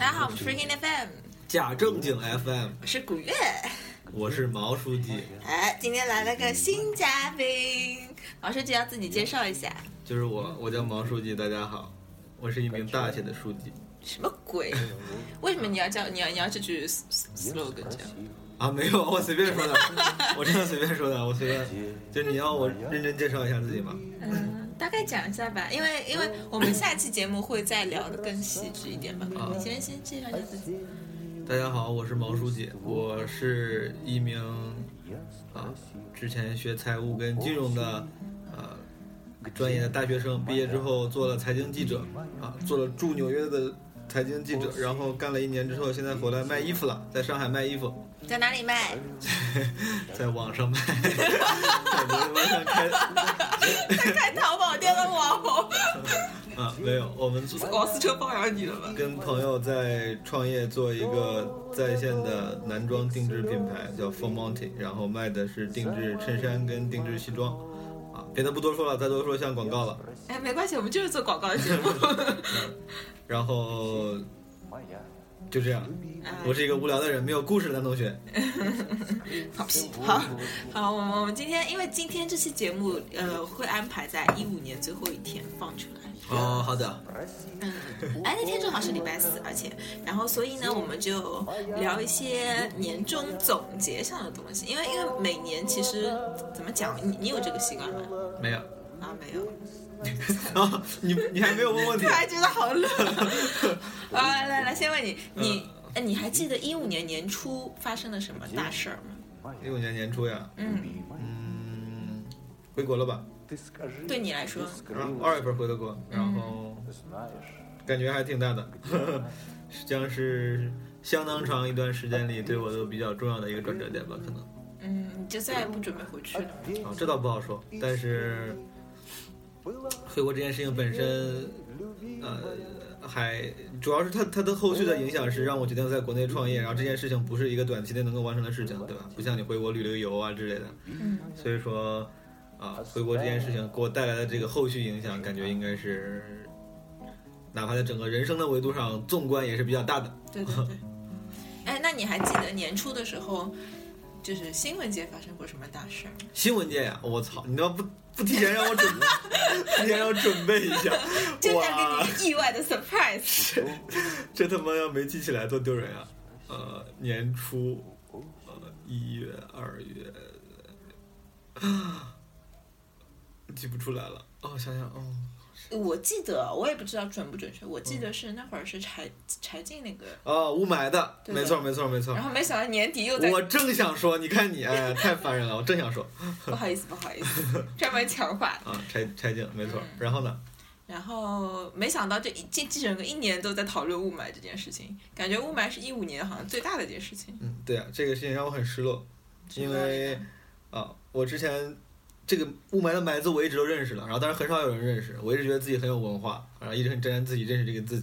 大家好，我们是 Freaking FM，假正经 FM，我是古月。我是毛书记，哎，今天来了个新嘉宾，毛书记要自己介绍一下。就是我，我叫毛书记，大家好，我是一名大写的书记。什么鬼？为什么你要叫你要你要这句 slogan 这样？啊，没有，我随便说的，我真的随便说的，我随便。就你要我认真介绍一下自己吗？嗯，大概讲一下吧，因为因为我们下期节目会再聊的更细致一点吧。啊你先先介绍一下自己。大家好，我是毛书记，我是一名啊，之前学财务跟金融的呃专业的大学生，毕业之后做了财经记者啊，做了驻纽约的财经记者，然后干了一年之后，现在回来卖衣服了，在上海卖衣服，在哪里卖？在网上卖，在微博上开淘宝店的网红。啊，没有，我们做公司车包养你了吗？跟朋友在创业做一个在线的男装定制品牌，叫 Full Monty，然后卖的是定制衬衫跟定制西装，啊，别的不多说了，再多说像广告了。哎，没关系，我们就是做广告的节目。然后就这样，我是一个无聊的人，没有故事的男同学。放屁！好好，我们我们今天因为今天这期节目呃会安排在一五年最后一天放出来。哦，好的，嗯，哎，那天正好是礼拜四，而且，然后所以呢，我们就聊一些年终总结上的东西，因为因为每年其实怎么讲，你你有这个习惯吗？没有。啊，没有，啊，你你还没有问问题突？然觉得好冷。啊，来来来，先问你，你哎，你还记得一五年年初发生了什么大事儿吗？一五年年初呀，嗯，嗯，回国了吧？对你来说，二月份回的国，然后感觉还挺大的，将是相当长一段时间里对我都比较重要的一个转折点吧，可能。嗯，你就再也不准备回去了吗？啊，这倒不好说，但是回国这件事情本身，呃，还主要是它它的后续的影响是让我决定在国内创业，然后这件事情不是一个短期内能够完成的事情，对吧？不像你回国旅旅游啊之类的，嗯，所以说啊，回国这件事情给我带来的这个后续影响，感觉应该是，哪怕在整个人生的维度上，纵观也是比较大的。对对对。哎，那你还记得年初的时候，就是新闻界发生过什么大事儿？新闻界呀，我操，你都不不提前让我准备，提前让我准备一下，就哇想给你意外的 surprise。这他妈要没记起来多丢人啊！呃，年初，呃，一月、二月，啊，记不出来了。哦，想想，哦，我记得，我也不知道准不准确，我记得是那会儿是柴柴静那个，哦，雾霾的，对没错，没错，没错然。后没想到年底又在，我正想说，你看你，哎，太烦人了！我正想说 不好意思不好意思，专门强化。啊，柴柴静，没错嗯。然后呢？然后没想到这一这这整个一年都在讨论雾霾这件事情，感觉雾霾是一五年好像最大的一件事情。嗯，对啊，这个事情让我很失落，因为啊，我之前这个雾霾的霾字我一直都认识了，然后但是很少有人认识，我一直觉得自己很有文化，然后一直很沾沾自己认识这个字。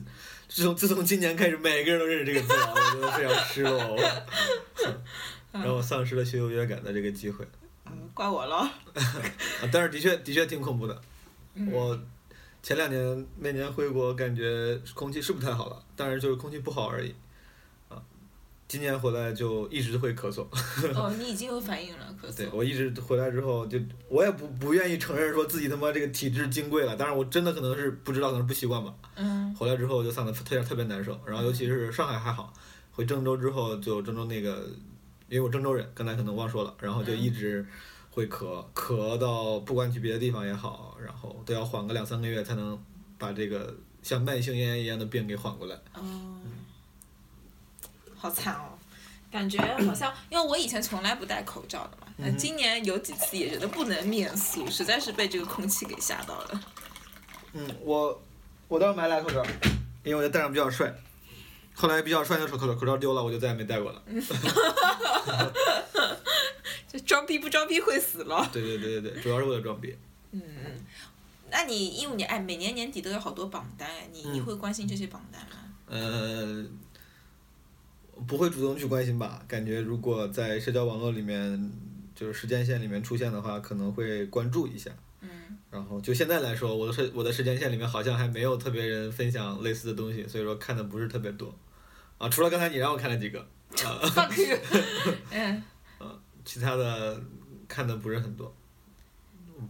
自从自从今年开始，每个人都认识这个字了，我觉得非常失落，我让我丧失了学优越感的这个机会嗯，怪我了。啊！但是的确的确挺恐怖的，嗯我前两年那年回国，感觉空气是不太好了，但是就是空气不好而已。啊，今年回来就一直会咳嗽。哦，你已经有反应了，咳嗽。对我一直回来之后，就我也不不愿意承认说自己他妈这个体质金贵了，但是我真的可能是不知道，可能是不习惯吧。嗯回来之后就嗓子特别特别难受，然后尤其是上海还好，回郑州之后就郑州那个，因为我郑州人，刚才可能忘说了，然后就一直会咳，咳到不管去别的地方也好，然后都要缓个两三个月才能把这个像慢性咽炎一样的病给缓过来。哦，好惨哦。感觉好像，因为我以前从来不戴口罩的嘛，那今年有几次也觉得不能免俗，实在是被这个空气给吓到了。嗯，我我当时买俩口罩，因为我觉得戴上比较帅。后来比较帅的口罩口罩丢了，我就再也没戴过了。就装逼不装逼会死了。对对对对对，主要是为了装逼。嗯，那你一五年哎，每年年底都有好多榜单哎，你你嗯会关心这些榜单吗？呃，不会主动去关心吧？感觉如果在社交网络里面，就是时间线里面出现的话，可能会关注一下。嗯然后就现在来说，我的时我的时间线里面好像还没有特别人分享类似的东西，所以说看的不是特别多。啊，除了刚才你让我看了几个，啊，fuck you，嗯，其他的看的不是很多，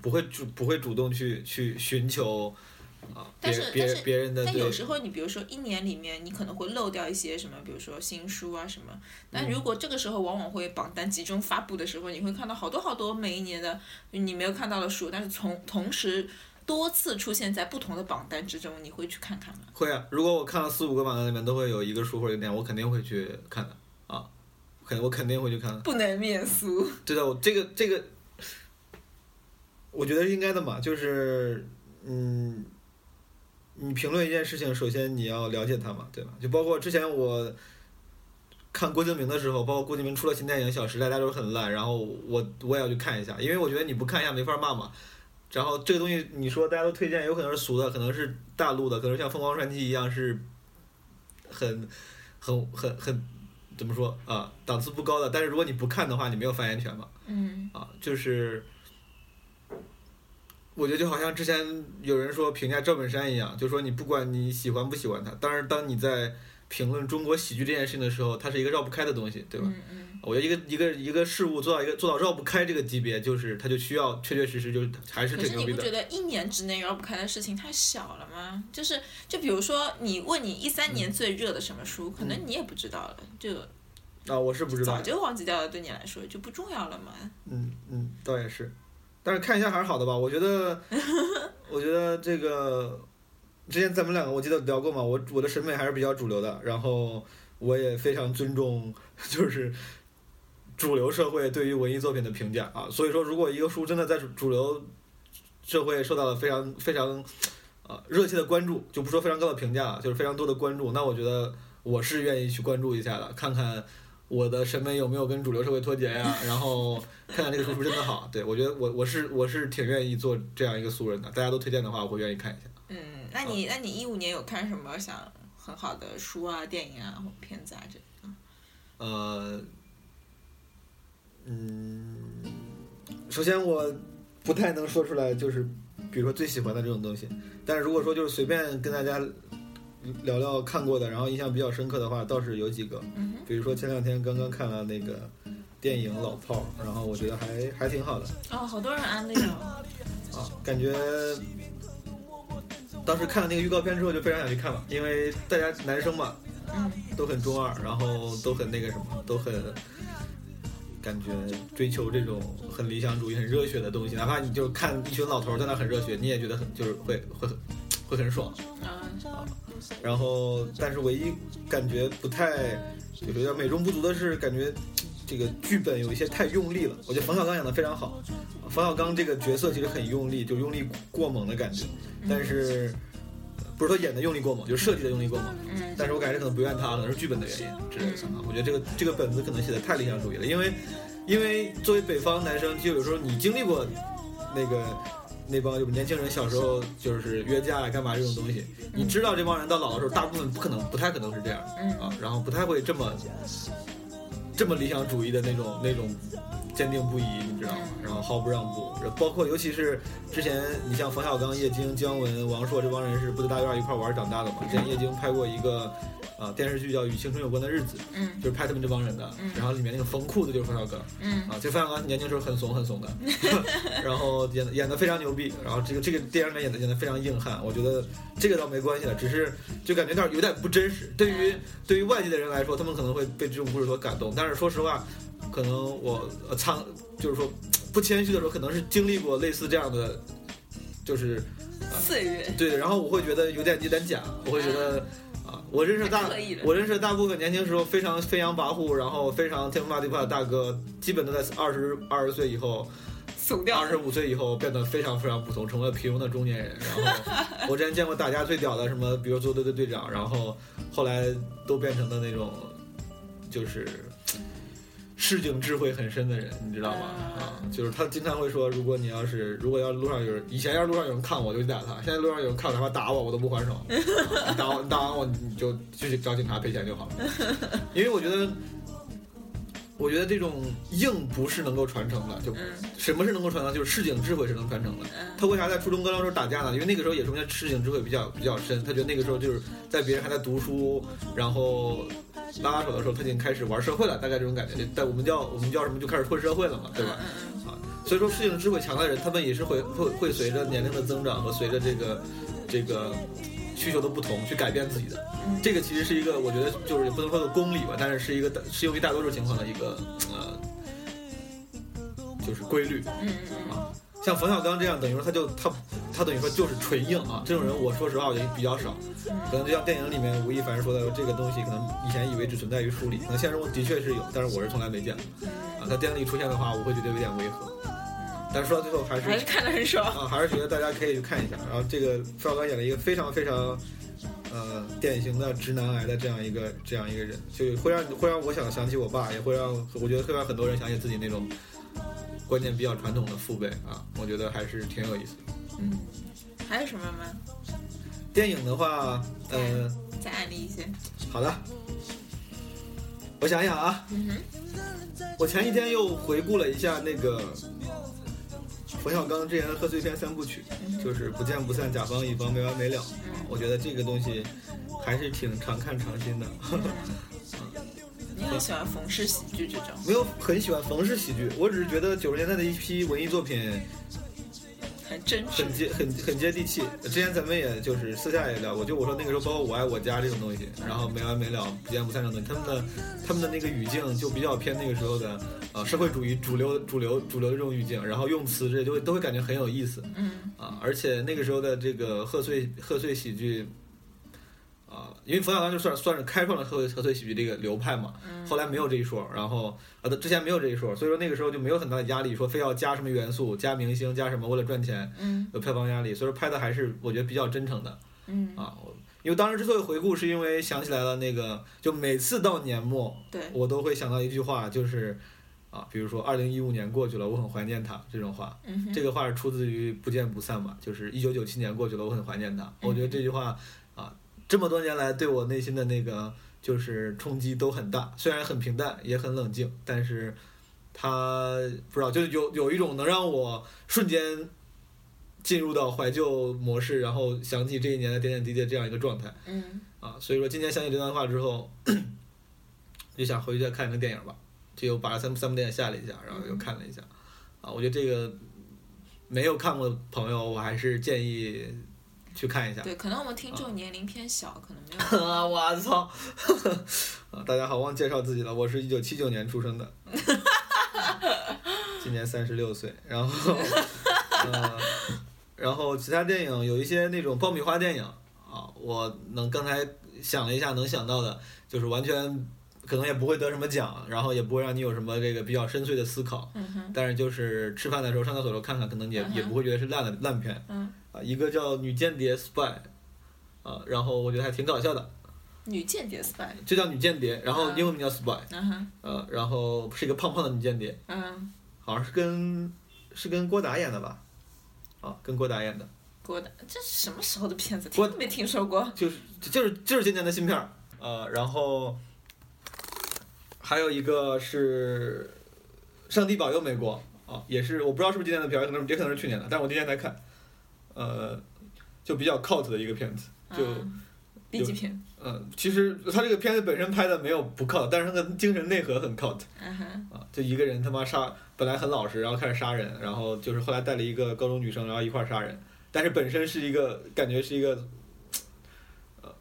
不会主不会主动去去寻求但是别但是别人的但有时候你比如说一年里面你可能会漏掉一些什么，比如说新书啊什么。但如果这个时候往往会榜单集中发布的时候，你会看到好多好多每一年的你没有看到的书，但是从同时多次出现在不同的榜单之中，你会去看看吗？会啊，如果我看了四五个榜单里面都会有一个书或者一个电影，我肯定会去看的啊，肯我肯定会去看的。不能免俗。对的，我这个这个，我觉得是应该的嘛，就是嗯，你评论一件事情，首先你要了解它嘛，对吧？就包括之前我看郭敬明的时候，包括郭敬明出了新电影《小时代》，大家都很烂，然后我我也要去看一下，因为我觉得你不看一下没法骂嘛。然后这个东西你说大家都推荐，有可能是俗的，可能是大陆的，可能像《凤凰传奇》一样是很很很很怎么说啊，档次不高的。但是如果你不看的话，你没有发言权嘛。嗯啊，就是我觉得就好像之前有人说评价赵本山一样，就说你不管你喜欢不喜欢他，但是当你在评论中国喜剧这件事情的时候，它是一个绕不开的东西，对吧？嗯嗯我觉得一个一个一个事物做到一个做到绕不开这个级别，就是它就需要确确实实就是还是挺牛逼的。你不觉得一年之内绕不开的事情太小了吗？就是就比如说你问你一三年最热的什么书，可能你也不知道了，就啊，我是不知道早，就忘记掉了，对你来说就不重要了嘛。嗯嗯，倒也是，但是看一下还是好的吧。我觉得，我觉得这个之前咱们两个我记得聊过嘛，我我的审美还是比较主流的，然后我也非常尊重 就是主流社会对于文艺作品的评价啊。所以说，如果一个书真的在主主流社会受到了非常非常啊热切的关注，就不说非常高的评价了，就是非常多的关注，那我觉得我是愿意去关注一下的，看看。我的审美有没有跟主流社会脱节呀？然后看看这个书是不是真的好。对我觉得我我是我是挺愿意做这样一个素人的，大家都推荐的话，我会愿意看一下。嗯，那你那你一五年有看什么想很好的书啊、电影啊或片子啊这？呃，嗯，首先我不太能说出来，就是比如说最喜欢的这种东西，但是如果说就是随便跟大家聊聊看过的，然后印象比较深刻的话，倒是有几个，嗯比如说前两天刚刚看了那个电影《老炮儿》，然后我觉得还还挺好的。哼，哦，好多人安利哦。啊，感觉当时看了那个预告片之后就非常想去看了，因为大家男生嘛嗯都很中二，然后都很那个什么，都很感觉追求这种很理想主义、很热血的东西，哪怕你就看一群老头在那很热血，你也觉得很就是会会很会很爽。啊然后，但是唯一感觉不太就是有点美中不足的是，感觉这个剧本有一些太用力了。我觉得冯小刚演的非常好，冯小刚这个角色其实很用力，就用力过猛的感觉。但是呃不是说演的用力过猛，就是设计的用力过猛。嗯但是我感觉可能不怨他，可能是剧本的原因之类的啊。我觉得这个这个本子可能写的太理想主义了，因为因为作为北方男生，就有时候你经历过那个那帮就是年轻人小时候就是约架啊干嘛这种东西，你知道这帮人到老的时候，大部分不可能不太可能是这样嗯。啊，然后不太会这么这么理想主义的那种那种坚定不移，你知道吗？然后毫不让步，包括尤其是之前你像冯小刚、叶京、姜文、王朔这帮人是部队大院一块玩长大的嘛。之前叶京拍过一个啊、电视剧叫《与青春有关的日子》，嗯。就是拍他们这帮人的，嗯。然后里面那个缝裤子就是冯小刚。嗯。啊，这冯小刚年轻时候很怂很怂的 然后演的演的非常牛逼，然后这个这个电影里面演的演的非常硬汉，我觉得这个倒没关系了，只是就感觉有点有点不真实。对于对于外界的人来说，他们可能会被这种故事所感动，但是说实话，可能我呃苍就是说不谦虚的说，可能是经历过类似这样的，就是岁月。对，然后我会觉得有点有点假，我会觉得。啊，我认识大我认识大部分年轻时候非常飞扬跋扈，然后非常天不怕地不怕的大哥，基本都在二十二十岁以后，怂掉二十五岁以后变得非常非常普通，成为了平庸的中年人。然后我之前见过打架最屌的什么，比如做队的队长，然后后来都变成了那种就是市井智慧很深的人，你知道吗？啊，就是他经常会说，如果你要是如果要路上有人，以前要是路上有人看我，我就打他；现在路上有人看我，他妈打我，我都不还手。啊 你打我，你打完我，你就就去找警察赔钱就好了。因为我觉得。我觉得这种硬不是能够传承的，就嗯什么是能够传承？就是市井智慧是能传承的。嗯他为啥在初中高中时候打架呢？因为那个时候也说明他市井智慧比较比较深，他觉得那个时候就是在别人还在读书，然后拉拉手的时候，他已经开始玩社会了，大概这种感觉。但我们叫我们叫什么，就开始混社会了嘛，对吧？啊，所以说适应智慧强的人，他们也是会会会随着年龄的增长和随着这个这个需求的不同去改变自己的。这个其实是一个我觉得就是也不能说的公理吧，但是是一个适用于大多数情况的一个呃，就是规律。嗯嗯啊，像冯小刚这样，等于说他就他他等于说就是纯硬啊，这种人我说实话我觉得比较少。可能就像电影里面吴亦凡说的，这个东西可能以前以为只存在于书里，可能现实中的确是有，但是我是从来没见过。啊，在电影里出现的话，我会觉得有点违和。但是说到最后还是还是看得很爽。啊，还是觉得大家可以去看一下。然后这个冯小刚演了一个非常非常呃典型的直男癌的这样一个这样一个人，就会让会让我想想起我爸，也会让我觉得会让很多人想起自己那种观念比较传统的父辈啊，我觉得还是挺有意思的。嗯，还有什么吗？电影的话，呃，再安利一些。好的，我想想啊，嗯哼，我前几天又回顾了一下那个冯小刚之前的贺岁片三部曲，就是《不见不散》《甲方乙方》《没完没了》，我觉得这个东西还是挺常看常新的。你很喜欢冯氏喜剧这种？没有很喜欢冯氏喜剧，我只是觉得九十年代的一批文艺作品很真实很。接很很接地气。之前咱们也就是私下也聊过，就我说那个时候，包括《我爱我家》这种东西，然后没完没了、不见不散这种东西，他们的他们的那个语境就比较偏那个时候的呃社会主义主流主流主流的这种语境，然后用词这就会都会感觉很有意思嗯啊。而且那个时候的这个贺岁贺岁喜剧。啊，因为冯小刚就算算是开创了贺岁贺岁喜剧这个流派嘛，后来没有这一说，然后啊，他之前没有这一说，所以说那个时候就没有很大的压力，说非要加什么元素，加明星，加什么，为了赚钱，嗯有票房压力，所以说拍的还是我觉得比较真诚的嗯，啊。因为当时之所以回顾，是因为想起来了那个，就每次到年末，对，我都会想到一句话，就是啊，比如说二零一五年过去了，我很怀念他这种话。嗯，这个话是出自于《不见不散》嘛，就是一九九七年过去了，我很怀念他。我觉得这句话啊，这么多年来对我内心的那个就是冲击都很大，虽然很平淡，也很冷静，但是它不知道就是有有一种能让我瞬间进入到怀旧模式，然后想起这一年的点点滴滴这样一个状态嗯啊。所以说今天想起这段话之后，就想回去再看一个电影吧，就又把三三部电影下了一下，然后又看了一下啊。我觉得这个没有看过的朋友，我还是建议去看一下。对，可能我们听众年龄偏小，可能没有。啊！我操！啊，大家好，忘介绍自己了，我是一九七九年出生的，今年三十六岁。然后，呃，然后其他电影有一些那种爆米花电影啊，我能刚才想了一下，能想到的，就是完全可能也不会得什么奖，然后也不会让你有什么这个比较深邃的思考，但是就是吃饭的时候上厕所的时候看看，可能也嗯也不会觉得是烂的烂片。嗯啊，一个叫《女间谍 Spy》，啊，然后我觉得还挺搞笑的。女间谍 spy。就叫女间谍，然后嗯英文名叫 spy，嗯哼，呃，然后是一个胖胖的女间谍，嗯，好像是跟是跟郭达演的吧？啊，跟郭达演的，郭达，这是什么时候的片子？郭听都没听说过。就是就是就是今年的新片儿，呃，然后还有一个是《上帝保佑美国》啊，也是我不知道是不是今年的片儿，可能也可能是去年的，但是我今年才看，呃，就比较 cult 的一个片子，就。嗯 B 级片。嗯，其实他这个片子本身拍的没有不 cult，但是他的精神内核很 cult 啊，就一个人他妈杀，本来很老实，然后开始杀人，然后就是后来带了一个高中女生，然后一块儿杀人，但是本身是一个感觉是一个，呃，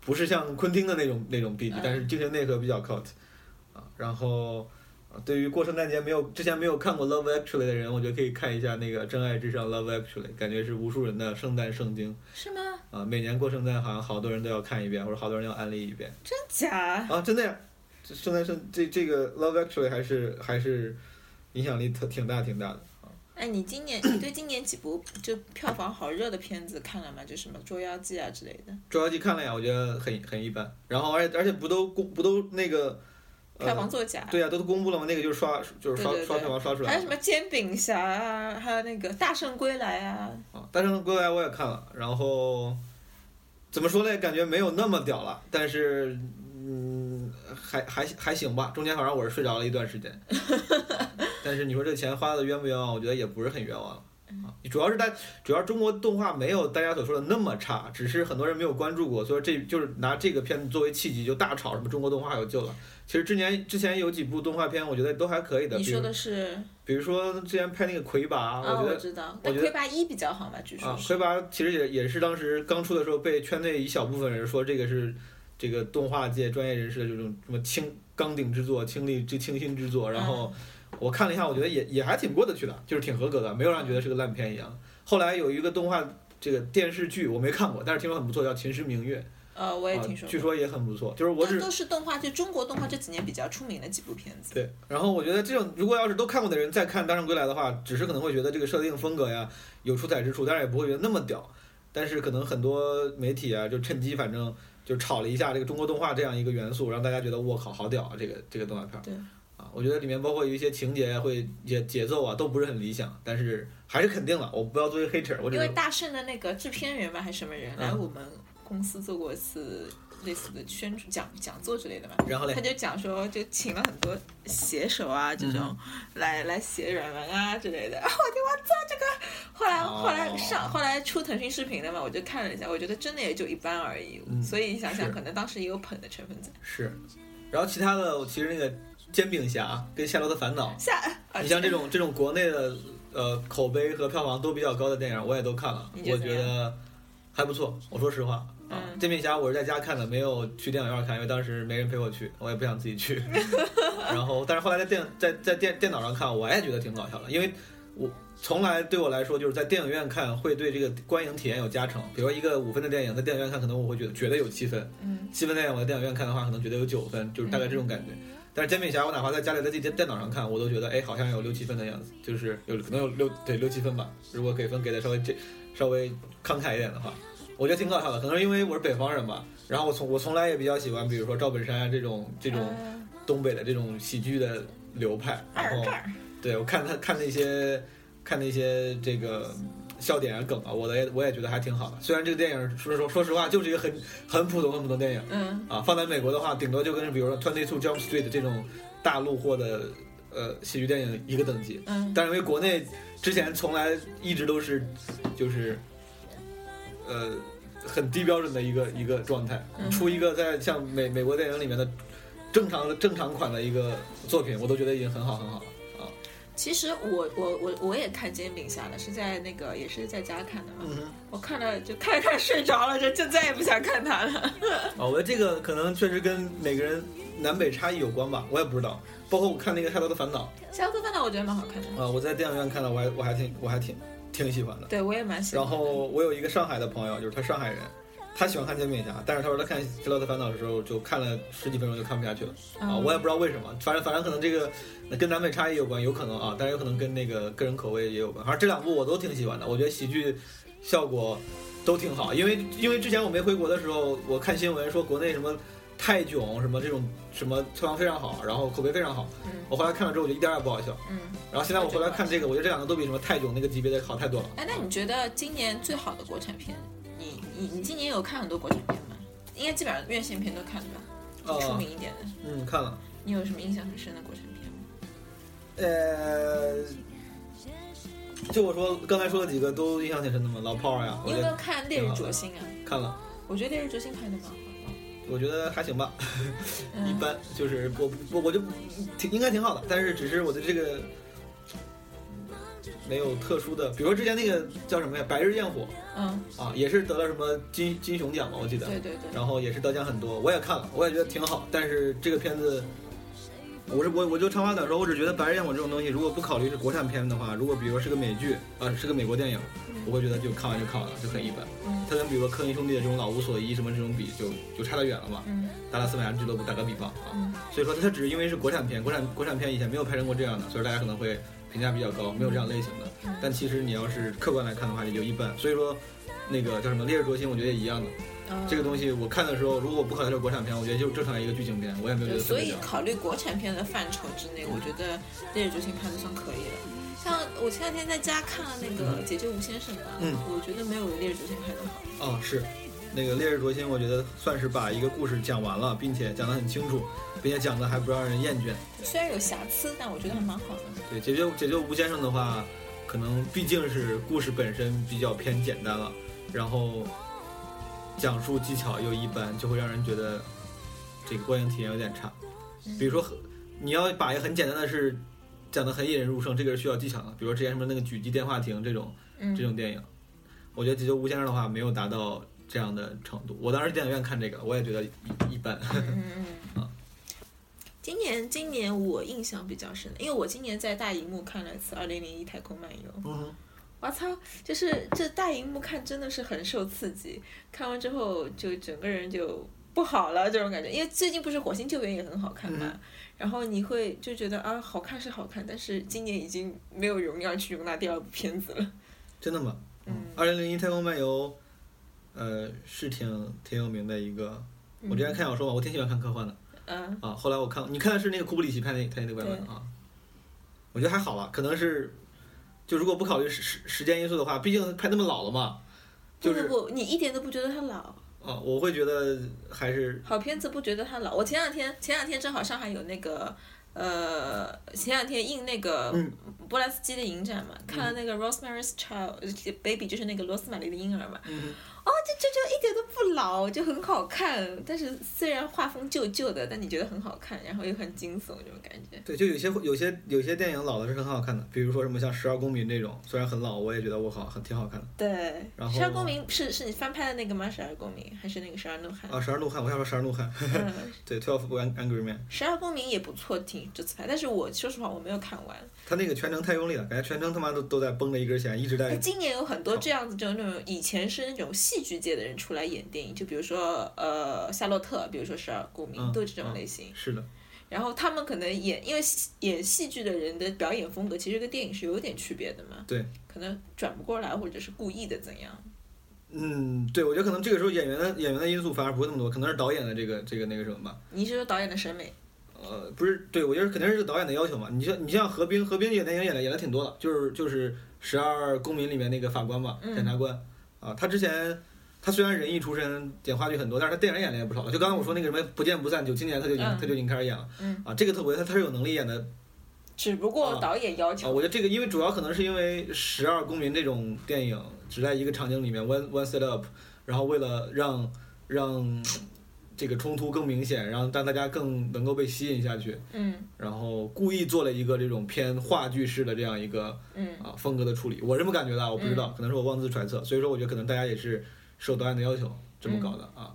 不是像昆汀的那种那种 B 级嗯，但是精神内核比较 cult 啊，然后。啊对于过圣诞节没有之前没有看过《Love Actually》的人，我觉得可以看一下那个《真爱至上》《Love Actually》，感觉是无数人的圣诞圣经是吗？啊！每年过圣诞，好像好多人都要看一遍，或者好多人要安利一遍。真假？啊，真的呀，这圣诞圣这这个《Love Actually》还是还是影响力特挺大挺大的。哎，你今年你对今年几部就票房好热的片子看了吗？就什么《捉妖记》啊之类的，《捉妖记》看了呀，我觉得很很一般。然后而且而且不都公不都那个，呃、票房作假。对呀、都公布了嘛？那个就是刷就是刷刷票房刷出来的还有什么煎饼侠啊，还有那个大圣归来啊，啊。《大圣归来》我也看了，然后怎么说呢？感觉没有那么屌了，但是嗯，还还还行吧。中间反正我是睡着了一段时间。但是你说这钱花的冤不冤枉？我觉得也不是很冤枉。啊，主要是大，主要中国动画没有大家所说的那么差，只是很多人没有关注过，所以这就是拿这个片子作为契机就大炒什么中国动画有救了。其实之前之前有几部动画片，我觉得都还可以的。你说的是？比如说之前拍那个魁拔，啊，我觉得知道，但魁拔一比较好嘛，据说。啊，魁拔其实也也是当时刚出的时候被圈内一小部分人说这个是这个动画界专业人士的这种什么清钢鼎之作、倾力之倾心之作，然后。我看了一下，我觉得也也还挺过得去的，就是挺合格的，没有让人觉得是个烂片一样。后来有一个动画这个电视剧我没看过，但是听说很不错，叫《秦时明月》。呃，我也听说。据说也很不错，就是我只都是动画，就中国动画这几年比较出名的几部片子。对，然后我觉得这种如果要是都看过的人再看《大圣归来》的话，只是可能会觉得这个设定风格呀有出彩之处，但是也不会觉得那么屌。但是可能很多媒体啊就趁机反正就炒了一下这个中国动画这样一个元素，让大家觉得我靠好屌啊！这个这个动画片。对。我觉得里面包括有一些情节会节节奏啊都不是很理想，但是还是肯定了。我不要作为黑我因为大圣的那个制片人吧还是什么人来我们公司做过一次类似的宣传讲讲座之类的嘛，然后嘞他就讲说就请了很多写手啊这种来来写软文啊之类的。我 天，我操这个！后来后来上后来出腾讯视频的嘛，我就看了一下，我觉得真的也就一般而已。所以想想可能当时也有捧的成分在。是，然后其他的我其实那个。煎饼侠跟夏洛特烦恼，你像这种这种国内的呃口碑和票房都比较高的电影，我也都看了，我觉得还不错。我说实话啊，煎饼侠我是在家看的，没有去电影院看，因为当时没人陪我去，我也不想自己去。然后，但是后来在电在在电电脑上看，我也觉得挺搞笑的，因为我从来对我来说就是在电影院看会对这个观影体验有加成。比如一个五分的电影，在电影院看可能我会觉得觉得有七分，七分电影我在电影院看的话，可能觉得有九分，就是大概这种感觉。但是煎饼侠，我哪怕在家里在自己电电脑上看，我都觉得哎，好像有六七分的样子，就是有可能有六对六七分吧。如果给分给的稍微这稍微慷慨一点的话，我觉得挺搞笑的。可能是因为我是北方人吧，然后我从我从来也比较喜欢，比如说赵本山啊这种这种东北的这种喜剧的流派。然后对我看他看那些看那些这个。笑点啊梗啊，我的也我也觉得还挺好的。虽然这个电影说说说实话就是一个很很普通很普通电影，嗯啊，放在美国的话，顶多就跟比如说《Twenty Two Jump Street》这种大陆货的呃喜剧电影一个等级。嗯，但是因为国内之前从来一直都是就是呃很低标准的一个一个状态，出一个在像美美国电影里面的正常正常款的一个作品，我都觉得已经很好很好了。其实我我我我也看煎饼侠了，是在那个也是在家看的嘛。我看了就看看睡着了，就就再也不想看它了。哦，我觉得这个可能确实跟每个人南北差异有关吧，我也不知道。包括我看那个《夏洛的烦恼》，《夏洛的烦恼》我觉得蛮好看的。啊，我在电影院看的，我还我还挺我还挺挺喜欢的。对，我也蛮喜欢。然后我有一个上海的朋友，就是他上海人。他喜欢看煎饼侠，但是他说他看《夏洛特烦恼》的时候就看了十几分钟就看不下去了啊！我也不知道为什么，反正反正可能这个跟南北差异有关，有可能啊，但是有可能跟那个个人口味也有关。反正这两部我都挺喜欢的，我觉得喜剧效果都挺好。因为因为之前我没回国的时候，我看新闻说国内什么泰囧什么这种什么票房非常好，然后口碑非常好。我后来看了之后，我就一点也不好笑。嗯。然后现在我回来看这个，我觉得这两个都比什么泰囧那个级别的好太多了。哎，那你觉得今年最好的国产片？你你你今年有看很多国产片吗？应该基本上院线片都看了吧？出名一点的。嗯，看了。你有什么印象很深的国产片吗？呃，就我说刚才说的几个都印象挺深的嘛，老炮儿呀。你有没有看《烈日灼心》啊？看了。我觉得《烈日灼心》拍的蛮好的。我觉得还行吧，一般。就是我我我就挺应该挺好的，但是只是我的这个。没有特殊的，比如说之前那个叫什么呀，《白日焰火》，嗯，啊，也是得了什么金金熊奖嘛，我记得，对对对，然后也是得奖很多，我也看了，我也觉得挺好，但是这个片子，我是我我就长话短说，我只觉得《白日焰火》这种东西，如果不考虑是国产片的话，如果比如说是个美剧啊，是个美国电影，我会觉得就看完就看完了，就很一般。它跟比如说科恩兄弟的这种老无所依什么这种比，就就差得远了嘛。嗯，达拉斯买家俱乐部打个比方啊，所以说它只是因为是国产片，国产国产片以前没有拍成过这样的，所以大家可能会。评价比较高，没有这样类型的。但其实你要是客观来看的话，也就一般。所以说，那个叫什么《烈日灼心》，我觉得也一样的。这个东西我看的时候，如果我不考虑是国产片，我觉得就正常一个剧情片，我也没有觉得。所以考虑国产片的范畴之内，我觉得《烈日灼心》拍的算可以了。像我前两天在家看了那个《解救吴先生》嘛，嗯，我觉得没有《烈日灼心》拍的好。哦，是。那个《烈日灼心》，我觉得算是把一个故事讲完了，并且讲得很清楚，并且讲的还不让人厌倦。虽然有瑕疵，但我觉得还蛮好的。对，解救解救吴先生的话，可能毕竟是故事本身比较偏简单了，然后讲述技巧又一般，就会让人觉得这个观影体验有点差。比如说，你要把一个很简单的事讲得很引人入胜，这个是需要技巧的。比如说之前什么那个狙击电话亭这种嗯这种电影，我觉得《解救吴先生》的话没有达到这样的程度。我当时电影院看这个，我也觉得一一般。嗯嗯嗯 啊。今年今年我印象比较深的，因为我今年在大荧幕看了一次《二零零一太空漫游》。嗯我操，就是这大荧幕看真的是很受刺激，看完之后就整个人就不好了这种感觉。因为最近不是《火星救援》也很好看嘛，嗯然后你会就觉得啊，好看是好看，但是今年已经没有容量去容纳第二部片子了。真的吗？嗯二零零一太空漫游，呃，是挺挺有名的一个。我之前看小说嘛，我挺喜欢看科幻的嗯啊。后来我看，你看的是那个库布里奇拍那拍那个版本啊？我觉得还好了，可能是，就如果不考虑时时时间因素的话，毕竟拍那么老了嘛，就是不不不，你一点都不觉得他老。啊，我会觉得还是好片子不觉得他老。我前两天前两天正好上海有那个呃，前两天映那个嗯波兰斯基的影展嘛，看了那个 Rosemary's Child 呃 Baby，就是那个罗斯玛丽的婴儿嘛。嗯哦，这这就一点都不老，就很好看。但是虽然画风旧旧的，但你觉得很好看，然后又很惊悚这种感觉。对，就有些有些有些电影老的是很好看的，比如说什么像《十二公民》这种，虽然很老，我也觉得我好很挺好看的对，然后十二公民是是你翻拍的那个吗？十二公民还是那个十二怒汉？啊。《十二怒汉》，我想说《十二怒汉》嗯，对，《Twelve Angry Men》，十二公民也不错，挺这次拍，但是我说实话我没有看完。他那个全程太用力了，感觉全程他妈都都在绷着一根弦，一直在哎，今年有很多这样子，就那种以前是那种戏剧界的人出来演电影，就比如说呃夏洛特，比如说十二公民，嗯都是这种类型。是的，然后他们可能演，因为戏演戏剧的人的表演风格其实跟电影是有点区别的嘛。对。可能转不过来，或者是故意的怎样？嗯，对，我觉得可能这个时候演员的演员的因素反而不会那么多，可能是导演的这个这个那个什么吧。你是说导演的审美？呃，不是，对我觉得肯定是导演的要求嘛。你像你像何冰，何冰演电影演的演的挺多的，就是就是《十二公民》里面那个法官嘛，嗯检察官啊，他之前他虽然人艺出身，演话剧很多，但是他电影演的也不少了。就刚才我说那个什么《不见不散》，九七年他就已经、嗯他就已经开始演了，嗯啊，这个特别他他是有能力演的只不过啊导演要啊，求。我觉得这个因为主要可能是因为《十二公民》这种电影只在一个场景里面 one one set up，然后为了让让这个冲突更明显，然后让大家更能够被吸引下去，嗯。然后故意做了一个这种偏话剧式的这样一个嗯。啊风格的处理，我这么感觉的啊，我不知道，可能是我妄自揣测，所以说我觉得可能大家也是受导演的要求这么搞的啊，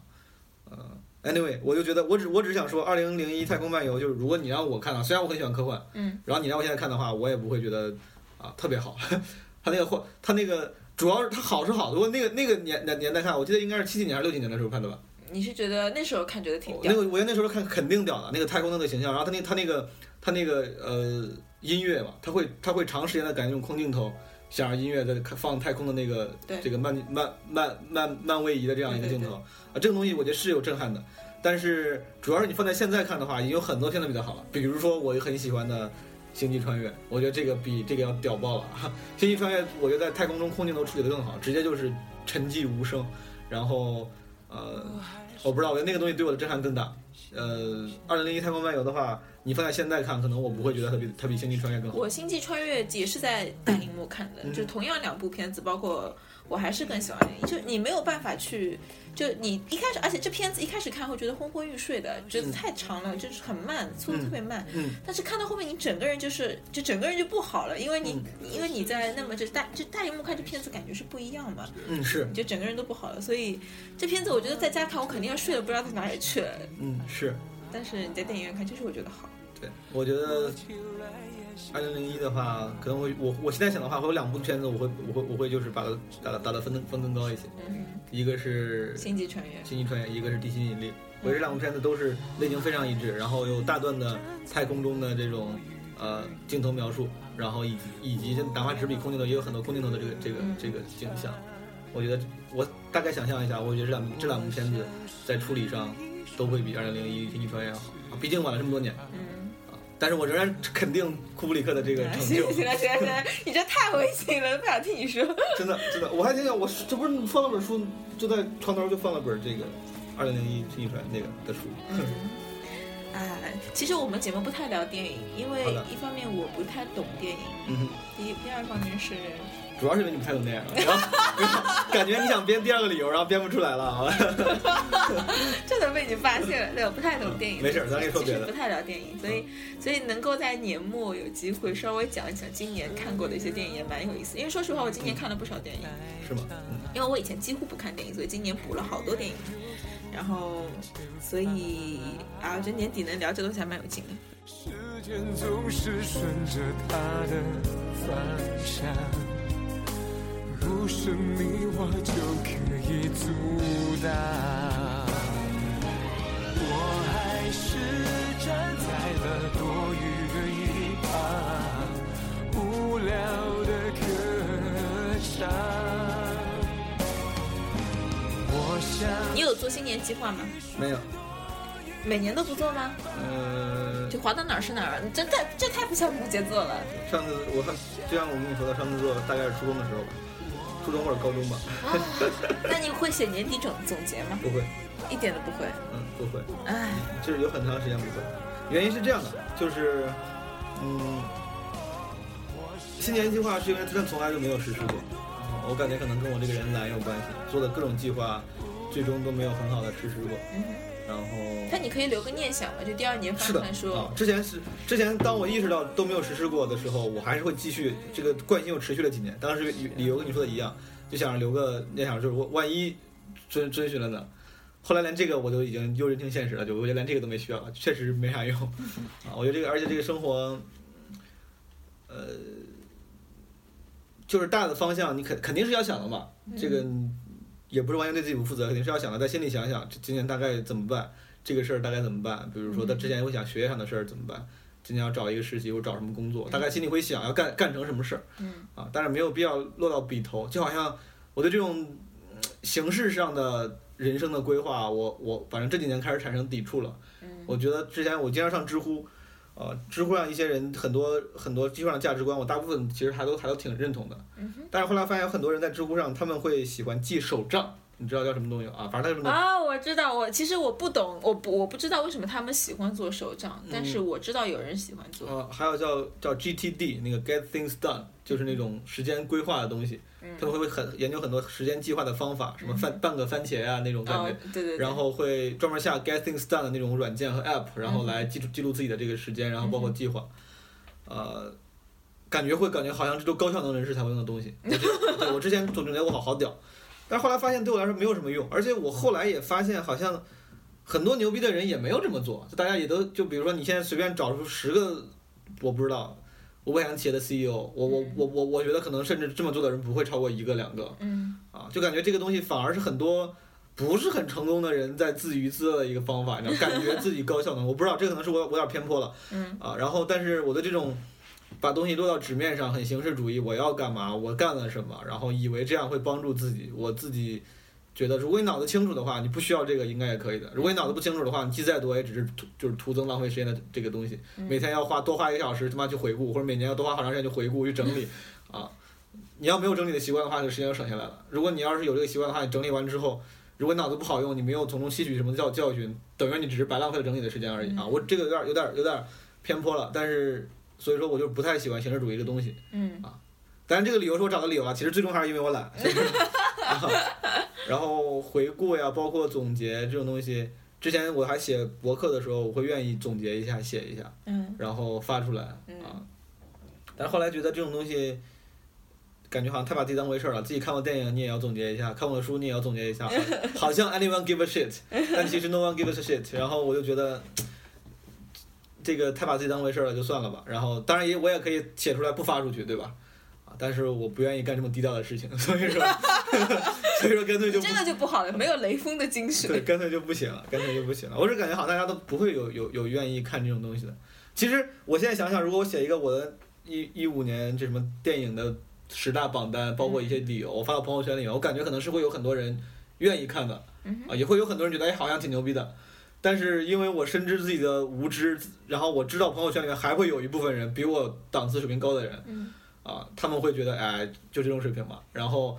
呃，anyway，我就觉得我只我只是想说，二零零一太空漫游就是如果你让我看啊，虽然我很喜欢科幻，嗯，然后你让我现在看的话，我也不会觉得啊特别好，他那个画他那个主要是他好是好，如果那个那个年年年代看，我记得应该是七几年还是六几年的时候看的吧，你是觉得那时候看觉得挺屌那？个我觉得那时候看肯定屌的，那个太空的那个形象，然后他那他那个他那个呃音乐嘛，他会他会长时间的感觉用空镜头，想让音乐在放太空的那个对这个漫漫漫漫漫位移的这样一个镜头啊，这个东西我觉得是有震撼的，但是主要是你放在现在看的话，已经有很多片子比它好了，比如说我很喜欢的。星际穿越，我觉得这个比这个要屌爆了。星际穿越，我觉得在太空中空镜头处理的更好，直接就是沉寂无声，然后呃，我不知道，我觉得那个东西对我的震撼更大。呃，二零零一太空漫游的话，你放在现在看，可能我不会觉得它比它比星际穿越更好。我《星际穿越》也是在大荧幕看的，嗯就同样两部片子，包括我还是更喜欢那个，就你没有办法去，就你一开始，而且这片子一开始看会觉得昏昏欲睡的，觉得太长了，就是很慢，速度特别慢。嗯但是看到后面，你整个人就是，就整个人就不好了，因为你，因为你在那么就大就大荧幕看这片子感觉是不一样嘛，嗯，是，你就整个人都不好了。所以这片子我觉得在家看，我肯定要睡得不知道到哪里去了。嗯是，但是你在电影院看，就是我觉得好。对，我觉得二零零一的话，可能会我我现在想的话，会有两部片子，我会我会我会就是把它打打的分更分更高一些，嗯，一个是星际穿越。星际穿越，一个是地心引力。我觉得这两部片子都是类型非常一致，然后有大段的太空中的这种呃镜头描述，然后以及以及哪怕只比空镜头，也有很多空镜头的这个这个嗯这个景象。我觉得我大概想象一下，我觉得这两这两部片子在处理上都会比二零零一星际穿越要好啊，毕竟晚了这么多年嗯，啊。但是我仍然肯定库布里克的这个成行就，行了行了行了，你这太违心了，不想听你说。真的真的，我还想想，我这不是放了本书，就在床头就放了本这个二零零一星际穿越那个的书。嗯，哎，其实我们节目不太聊电影，因为一方面我不太懂电影，第一第二方面是主要是因为你不太懂电影，然后然后 感觉你想编第二个理由，然后编不出来了啊。这都被你发现了，对，我不太懂电影，没事咱可以说别的嗯其实不太聊电影，所以所以能够在年末有机会稍微讲一讲今年看过的一些电影也蛮有意思。因为说实话，我今年看了不少电影，是吗？嗯因为我以前几乎不看电影，所以今年补了好多电影。然后，所以啊，我觉得年底能聊这东西还蛮有劲的。时间总是顺着它的方向，不是你我就可以阻挡。我还是站在了多余的一旁，无聊的歌唱。我想。你有做新年计划吗？没有，每年都不做吗？呃，就滑到哪儿是哪儿，这太这太不像摩羯座了。上次我看，就像我跟你说的，上次做大概是初中的时候吧，初中或者高中吧，啊，那你会写年底总总结吗？不会，一点都不会。嗯，不会，唉，就是有很长时间不会。原因是这样的，就是，嗯，新年计划是因为他从来就没有实施过，我感觉可能跟我这个人懒有关系，做的各种计划，最终都没有很好的实施过。嗯，然后但你可以留个念想嘛，就第二年发的啊，之前是之前当我意识到都没有实施过的时候，我还是会继续这个惯性又持续了几年。当时理理由跟你说的一样，就想着留个念想，就是我万一遵遵循了呢。后来连这个我都已经又认清现实了，就我觉得连这个都没需要了，确实没啥用 啊。我觉得这个，而且这个生活，呃，就是大的方向，你肯肯定是要想的嘛。这个也不是完全对自己不负责，肯定是要想的，在心里想想，这今年大概怎么办，这个事儿大概怎么办。比如说，他之前会想学业上的事儿怎么办，今年要找一个实习或找什么工作，大概心里会想要干干成什么事儿。嗯啊，但是没有必要落到笔头，就好像我对这种嗯形式上的人生的规划，我我反正这几年开始产生抵触了。嗯我觉得之前我经常上知乎，呃，知乎上一些人很多很多基础上价值观，我大部分其实还都还都挺认同的。但是后来发现有很多人在知乎上，他们会喜欢记手账，你知道叫什么东西啊？反正他什么东西。啊，我知道，我其实我不懂，我不我不知道为什么他们喜欢做手账，但嗯是我知道有人喜欢做。呃，还有叫叫 GTD 那个 Get Things Done，就是那种时间规划的东西，嗯他们会很研究很多时间计划的方法，什么番半个番茄啊那种感觉哦。，对对对。然后会专门下 Get Things Done 的那种软件和 App，然后来记录记录自己的这个时间，然后包括计划，呃，感觉会感觉好像这都高效能人士才会用的东西。对我之前总觉得我好好屌，但是后来发现对我来说没有什么用，而且我后来也发现好像很多牛逼的人也没有这么做，就大家也都就比如说你现在随便找出十个，我不知道。五百强企业的 CEO，我我我我我觉得可能甚至这么做的人不会超过一个两个，嗯啊，就感觉这个东西反而是很多不是很成功的人在自娱自乐的一个方法，你知道，感觉自己高效能。我不知道，这可能是我我有点偏颇了嗯啊。然后，但是我的这种把东西落到纸面上，很形式主义，我要干嘛，我干了什么，然后以为这样会帮助自己，我自己。觉得如果你脑子清楚的话，你不需要这个应该也可以的。如果你脑子不清楚的话，你记再多也只是徒就是徒增浪费时间的这个东西。每天要花多花一个小时他妈去回顾，或者每年要多花好长时间去回顾去整理，啊，你要没有整理的习惯的话，这个时间就省下来了。如果你要是有这个习惯的话，你整理完之后，如果脑子不好用，你没有从中吸取什么教教训，等于你只是白浪费了整理的时间而已啊。我这个有点有点有点偏颇了，但是所以说我就不太喜欢形式主义这东西。嗯啊当然这个理由是我找的理由啊，其实最终还是因为我懒。然后回顾呀，包括总结这种东西，之前我还写博客的时候，我会愿意总结一下，写一下。嗯然后发出来嗯啊。但是后来觉得这种东西，感觉好像太把自己当回事儿了。自己看过电影，你也要总结一下；看过书，你也要总结一下。好 好像 anyone give a shit，但其实 no one gives a shit。然后我就觉得，这个太把自己当回事儿了，就算了吧。然后当然也我也可以写出来不发出去，对吧？啊，但是我不愿意干这么低调的事情，所以说，所以说干脆就不这个就不好了，没有雷锋的精神对，干脆就不写了，干脆就不写了。我是感觉好像大家都不会有有有愿意看这种东西的。其实我现在想想，如果我写一个我的一一五年这什么电影的十大榜单，包括一些理由，我发到朋友圈里面，我感觉可能是会有很多人愿意看的，嗯啊，也会有很多人觉得哎好像挺牛逼的。但是因为我深知自己的无知，然后我知道朋友圈里面还会有一部分人比我档次水平高的人，嗯啊，他们会觉得哎就这种水平嘛，然后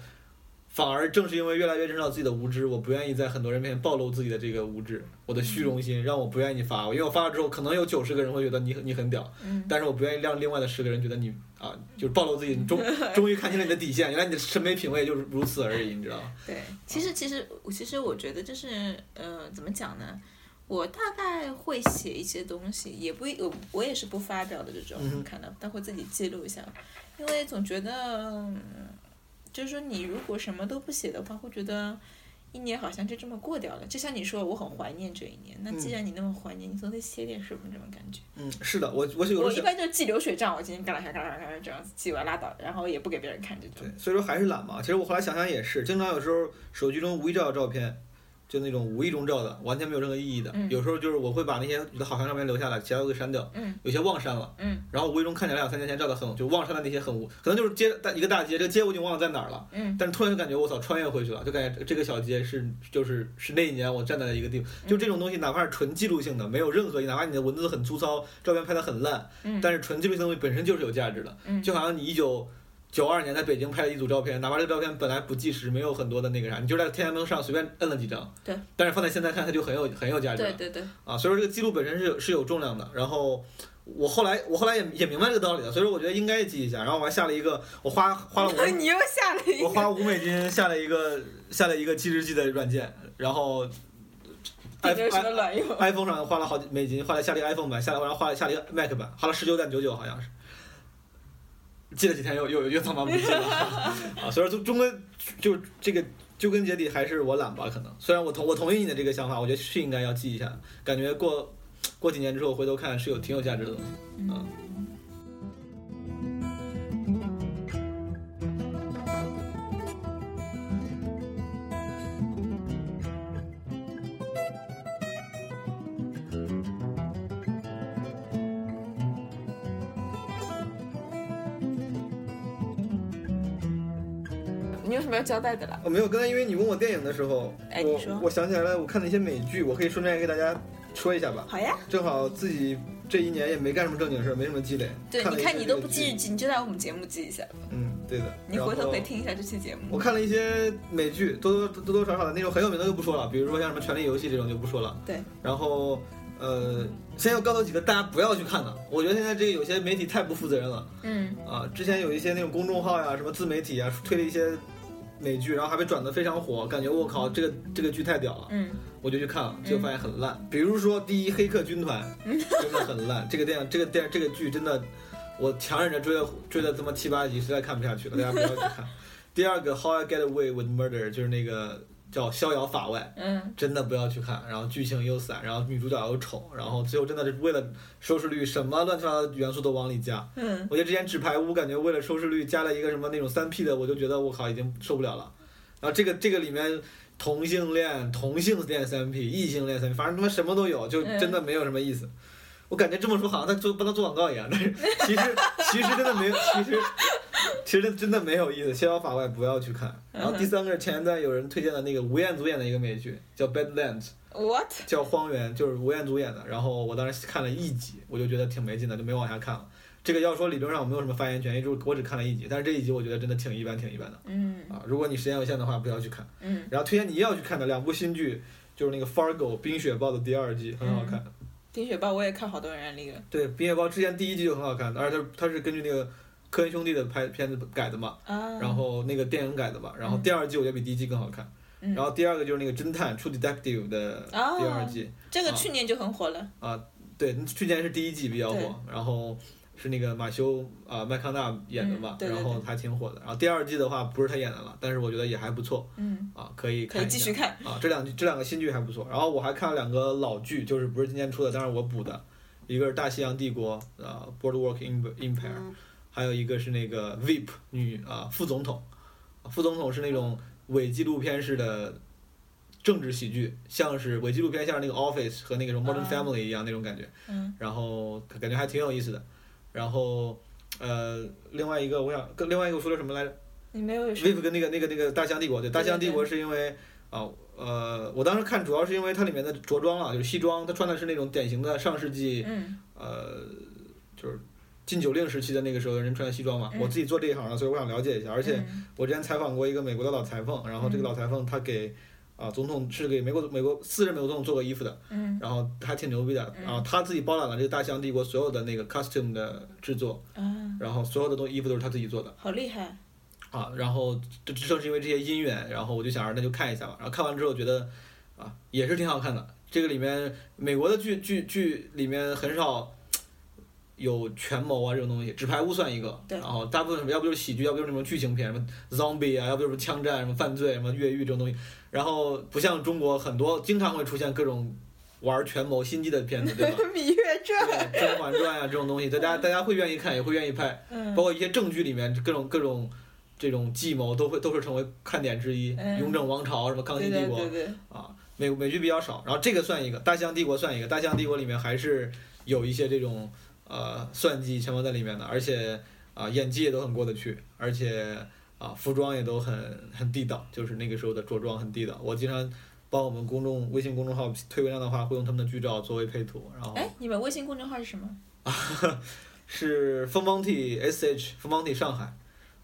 反而正是因为越来越认识到自己的无知，我不愿意在很多人面前暴露自己的这个无知，我的虚荣心让我不愿意发，因为我发了之后，可能有九十个人会觉得你你很屌，嗯但是我不愿意让另外的十个人觉得你啊，就是暴露自己，你终 终于看清了你的底线，原来你的审美品味就是如此而已，你知道吗？对，其实其实其实我觉得就是呃，怎么讲呢？我大概会写一些东西，也不我我也是不发表的这种，嗯看到但会自己记录一下，因为总觉得，嗯就是说你如果什么都不写的话，会觉得一年好像就这么过掉了。就像你说，我很怀念这一年，那既然你那么怀念，你总得写点什么，这种感觉。嗯，是的，我我我一般就是记流水账，我今天干了啥干了啥干了啥这样子记完拉倒，然后也不给别人看这种对。，所以说还是懒嘛。其实我后来想想也是，经常有时候手机中无意照的照片，就那种无意中照的，完全没有任何意义的。嗯有时候就是我会把那些觉得好看的照片留下来，其他都给删掉。嗯有些忘删了。嗯然后无意中看见两三年前照的很，就忘删了那些很无，可能就是街大一个大街，这个街我已经忘了在哪儿了。嗯但是突然就感觉我操，穿越回去了，就感觉这个小街是就是是那一年我站在的一个地方，就这种东西，哪怕是纯记录性的，没有任何，哪怕你的文字很粗糙，照片拍得很烂，嗯但是纯记录性的东西本身就是有价值的。嗯就好像你一九九二年在北京拍了一组照片，哪怕这个照片本来不计时，没有很多的那个啥，你就在天安门上随便摁了几张，对，但是放在现在看，它就很有很有价值了。对对对，啊，所以说这个记录本身是有是有重量的。然后我后来我后来也也明白这个道理了，所以说我觉得应该记一下。然后我还下了一个，我花花了五 你又下了一个我。花五美金下了一个下了一个记日记的软件，然后并没有什么 i 卵用。iPhone 上花了好几美金，后来下了一个 iPhone 版，下来然后花了下了一个 Mac 版，花了十九点九九好像是。记了几天又又又他妈不记了 啊！所以说终终归就这个究根结底还是我懒吧，可能。虽然我同我同意你的这个想法，我觉得是应该要记一下，感觉过过几年之后回头看是有挺有价值的东西。嗯你有什么要交代的了？我没有，刚才因为你问我电影的时候，我哎你说我想起来了，我看了一些美剧，我可以顺便给大家说一下吧。好呀。正好自己这一年也没干什么正经事儿，没什么积累。对，你看你都不记日记，你就在我们节目记一下。嗯，对的。你回头可以。听一下这期节目。我看了一些美剧，多多多多少少的那种很有名的就不说了，比如说像什么《权力游戏》这种就不说了。对。然后，呃，先要告诉几个大家不要去看的。我觉得现在这个有些媒体太不负责任了嗯啊！之前有一些那种公众号呀、什么自媒体啊，推了一些美剧，然后还被转的非常火，感觉我靠，这个这个剧太屌了。嗯我就去看了，结果发现很烂。比如说，第一，《黑客军团》真的很烂，这个电影、这个电这个剧真的，我强忍着追了追了他妈七八集，实在看不下去了，大家不要去看。第二个，《How I Get Away with Murder》就是那个叫《逍遥法外》，嗯真的不要去看。然后剧情又散，然后女主角又丑，然后最后真的是为了收视率，什么乱七八糟的元素都往里加。嗯我觉得之前纸牌屋感觉为了收视率加了一个什么那种三 P 的，我就觉得我靠已经受不了了。然后这个这个里面同性恋、同性恋三 P、异性恋三 P，反正他妈什么都有，就真的没有什么意思。我感觉这么说好像在做帮他做广告一样，但是其实其实真的没有，其实其实真的没有意思。逍遥法外不要去看。然后第三个是前一段有人推荐的那个吴彦祖演的一个美剧，叫《Badlands》。，what？叫《荒原》，就是吴彦祖演的。然后我当时看了一集，我就觉得挺没劲的，就没往下看了。这个要说理论上我没有什么发言权，因为我只看了一集，但是这一集我觉得真的挺一般，挺一般的嗯啊。如果你时间有限的话，不要去看。嗯然后推荐你要去看的两部新剧，就是那个《Fargo》冰雪暴的第二季，很好看。冰雪暴我也看好多人安利了。对，冰雪暴之前第一季就很好看，而且它它是根据那个科恩兄弟的拍片子改的嘛，啊。然后那个电影改的嘛，然后第二季我觉得比第一季更好看。嗯然后第二个就是那个侦探 True Detective 的第二季。这个去年就很火了。啊对，去年是第一季比较火，然后是那个马修啊、麦康纳演的嘛然后还挺火的。然后第二季的话不是他演的了，但是我觉得也还不错嗯，啊，可以可看一下以继续看。啊。这两这两个新剧还不错。然后我还看了两个老剧，就是不是今年出的，但是我补的，一个是《大西洋帝国》啊，《Boardwalk Em- Empire》，还有一个是那个 VIP 女啊副总统，副总统是那种伪纪录片式的。政治喜剧，像是伪纪录片，像是那个《Office》和那个什么《Modern 啊 Family》一样那种感觉，嗯。然后感觉还挺有意思的。然后，呃，另外一个我想跟另外一个我说的什么来着？你没有 VIP 跟那个那个那个大西洋帝国，对，大西洋帝国是因为啊呃，我当时看主要是因为它里面的着装啊，就是西装，他穿的是那种典型的上世纪嗯。呃，就是禁酒令时期的那个时候，人穿西装嘛。嗯我自己做这一行的，所以我想了解一下。而且嗯我之前采访过一个美国的老裁缝，然后这个老裁缝他给啊、总统是给美国美国四任美国总统做过衣服的，嗯然后还挺牛逼的。然后他自己包揽了这个大西洋帝国所有的那个 costume 的制作，啊，然后所有的东衣服都是他自己做的好厉害，啊。然后这正是因为这些因缘，然后我就想着那就看一下吧。然后看完之后觉得啊也是挺好看的。这个里面美国的剧剧剧里面很少。有权谋啊这种东西，纸牌屋算一个，对。然后大部分什么要不就是喜剧，要不就是那种剧情片，什么 zombie 啊，要不就是枪战、什么犯罪、什么越狱这种东西。然后不像中国很多经常会出现各种玩权谋心机的片子，对吧？《芈月传》，《甄嬛传》啊这种东西，大家大家会愿意看，也会愿意拍，嗯。包括一些正剧里面各种各种这种计谋都会都是成为看点之一，嗯雍正王朝》什么《康熙帝国》对对对，啊，美美剧比较少，然后这个算一个，《大西洋帝国》算一个，《大西洋帝国》里面还是有一些这种呃算计成分在里面的，而且啊、演技也都很过得去，而且啊服装也都很很地道，就是那个时候的着装很地道。我经常帮我们公众微信公众号推文章的话，会用他们的剧照作为配图，然后哎，你们微信公众号是什么？是风邦 T S H 风邦 T 上海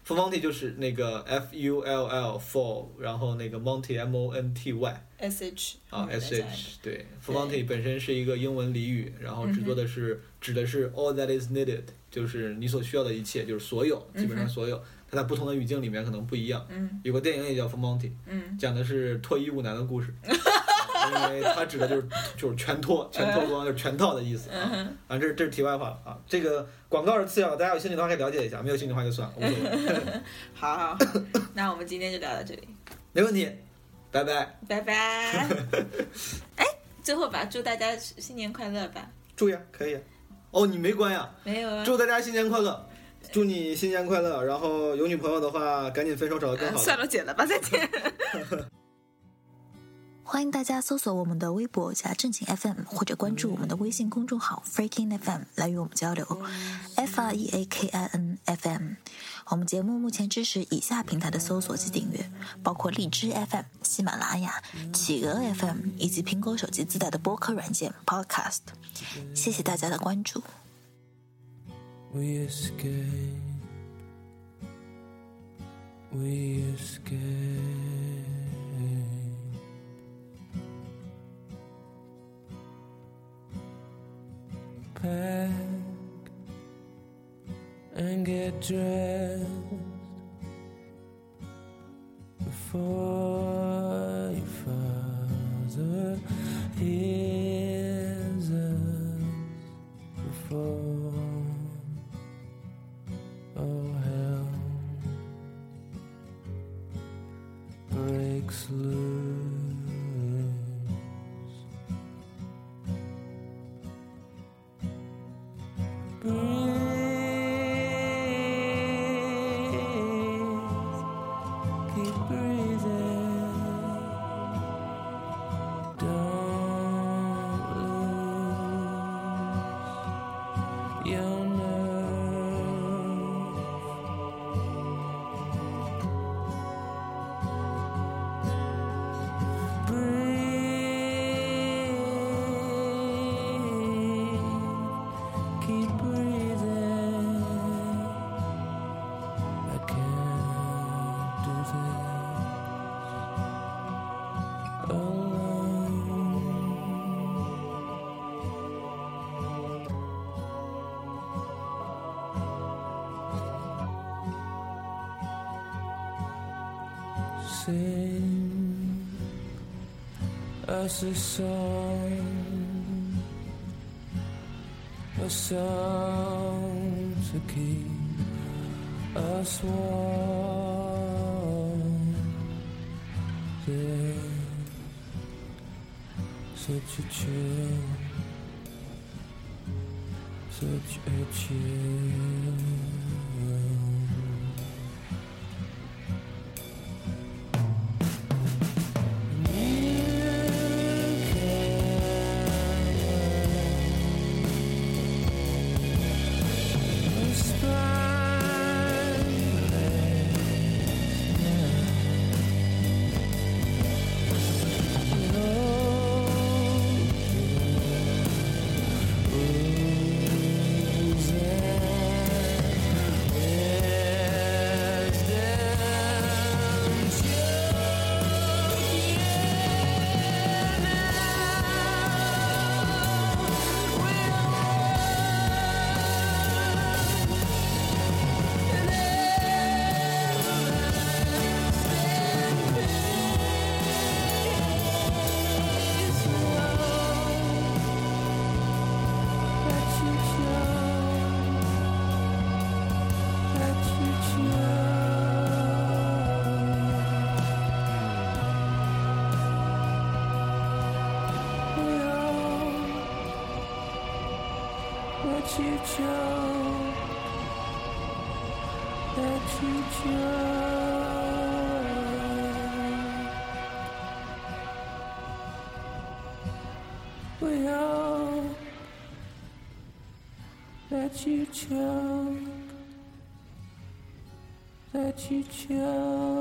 ，fomonti 就是那个 F U L L for，然后那个 Monty M O N T Y。S H 啊嗯，S H 对 f o n t y 本身是一个英文俚语，然后指嗯哼做的是指的是 all that is needed，就是你所需要的一切，就是所有，基本上所有。它在不同的语境里面可能不一样。嗯有个电影也叫《f o n t y 嗯讲的是脱衣舞男的故事，因为它指的就是就是全脱全脱光，就是全套的意思啊。嗯哼，啊，这是这是题外话了啊。这个广告是次要的，大家有兴趣的话可以了解一下，没有兴趣的话就算了，无所谓，好 好，好那我们今天就聊到这里，没问题，拜拜，拜拜。哎，最后吧，祝大家新年快乐吧。注意啊，可以啊。哦，你没关呀？没有啊，祝大家新年快乐，祝你新年快乐。然后有女朋友的话，赶紧分手，找个更好的。呃算了，剪了吧，再见。欢迎大家搜索我们的微博加正经 FM，或者关注我们的微信公众号 Freaking FM 来与我们交流。F R E A K I N F M。我们节目目前支持以下平台的搜索及订阅，包括荔枝 FM、喜马拉雅、企鹅 FM 以及苹果手机自带的播客软件 Podcast。谢谢大家的关注。We escape. We escape. And get dressed before your father hears us before all hell breaks loose. Sing us a song, a song to keep us warm. There's such a chill, such a chill. Let you choke. that you choke.